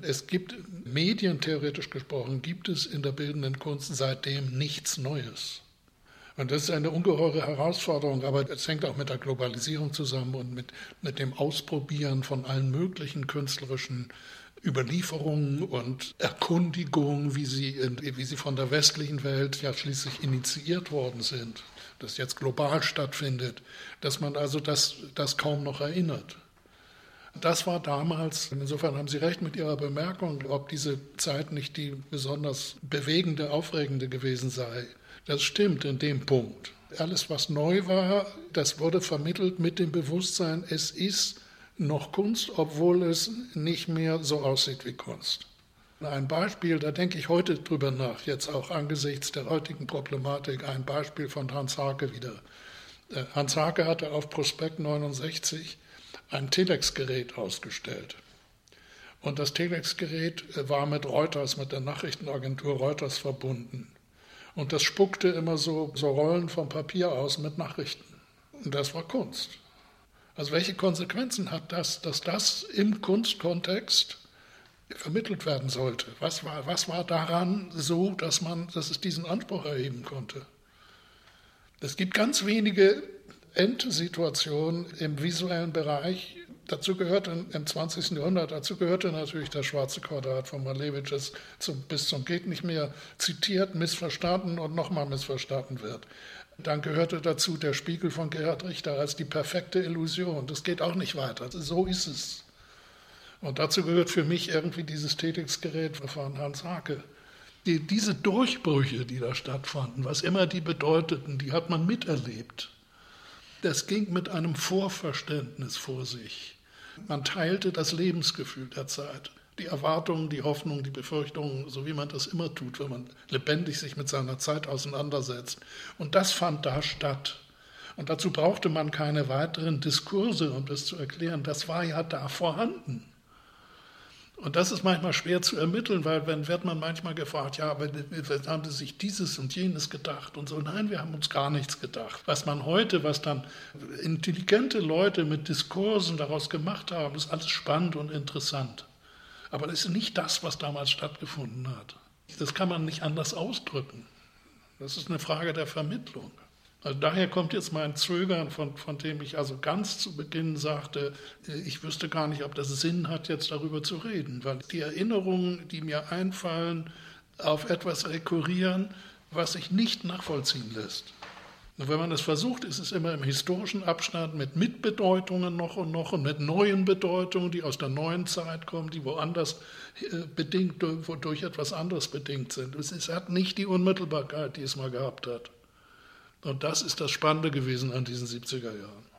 Es gibt, medientheoretisch gesprochen, gibt es in der bildenden Kunst seitdem nichts Neues. Und das ist eine ungeheure Herausforderung, aber es hängt auch mit der Globalisierung zusammen und mit, mit dem Ausprobieren von allen möglichen künstlerischen Überlieferungen und Erkundigungen, wie sie, wie sie von der westlichen Welt ja schließlich initiiert worden sind, das jetzt global stattfindet, dass man also das, das kaum noch erinnert. Das war damals, insofern haben Sie recht mit Ihrer Bemerkung, ob diese Zeit nicht die besonders bewegende, aufregende gewesen sei. Das stimmt in dem Punkt. Alles, was neu war, das wurde vermittelt mit dem Bewusstsein, es ist noch Kunst, obwohl es nicht mehr so aussieht wie Kunst. Ein Beispiel, da denke ich heute drüber nach, jetzt auch angesichts der heutigen Problematik, ein Beispiel von Hans Hake wieder. Äh, Hans Hake hatte auf Prospekt 69 ein Telex-Gerät ausgestellt. Und das Telex-Gerät äh, war mit Reuters, mit der Nachrichtenagentur Reuters verbunden. Und das spuckte immer so, so Rollen vom Papier aus mit Nachrichten. Und das war Kunst. Also welche Konsequenzen hat das, dass das im Kunstkontext vermittelt werden sollte? Was war, was war daran so, dass, man, dass es diesen Anspruch erheben konnte? Es gibt ganz wenige Endsituationen im visuellen Bereich. Dazu gehörte im 20. Jahrhundert, dazu gehörte natürlich das schwarze Quadrat von Malevich, zum, bis zum geht nicht mehr zitiert, missverstanden und nochmal missverstanden wird. Dann gehörte dazu der Spiegel von Gerhard Richter als die perfekte Illusion. Das geht auch nicht weiter. So ist es. Und dazu gehört für mich irgendwie dieses Tätigungsgerät von Hans Hake. Die, diese Durchbrüche, die da stattfanden, was immer die bedeuteten, die hat man miterlebt. Das ging mit einem Vorverständnis vor sich. Man teilte das Lebensgefühl der Zeit die Erwartungen, die Hoffnungen, die Befürchtungen, so wie man das immer tut, wenn man lebendig sich mit seiner Zeit auseinandersetzt. Und das fand da statt. Und dazu brauchte man keine weiteren Diskurse, um das zu erklären. Das war ja da vorhanden. Und das ist manchmal schwer zu ermitteln, weil dann wird man manchmal gefragt, ja, aber haben Sie sich dieses und jenes gedacht und so. Nein, wir haben uns gar nichts gedacht. Was man heute, was dann intelligente Leute mit Diskursen daraus gemacht haben, ist alles spannend und interessant. Aber das ist nicht das, was damals stattgefunden hat. Das kann man nicht anders ausdrücken. Das ist eine Frage der Vermittlung. Also daher kommt jetzt mein Zögern, von, von dem ich also ganz zu Beginn sagte, ich wüsste gar nicht, ob das Sinn hat, jetzt darüber zu reden, weil die Erinnerungen, die mir einfallen, auf etwas rekurrieren, was sich nicht nachvollziehen lässt. Und wenn man es versucht, ist es immer im historischen Abstand mit Mitbedeutungen noch und noch und mit neuen Bedeutungen, die aus der neuen Zeit kommen, die woanders äh, bedingt, durch etwas anderes bedingt sind. Es hat nicht die Unmittelbarkeit, die es mal gehabt hat. Und das ist das Spannende gewesen an diesen 70er Jahren.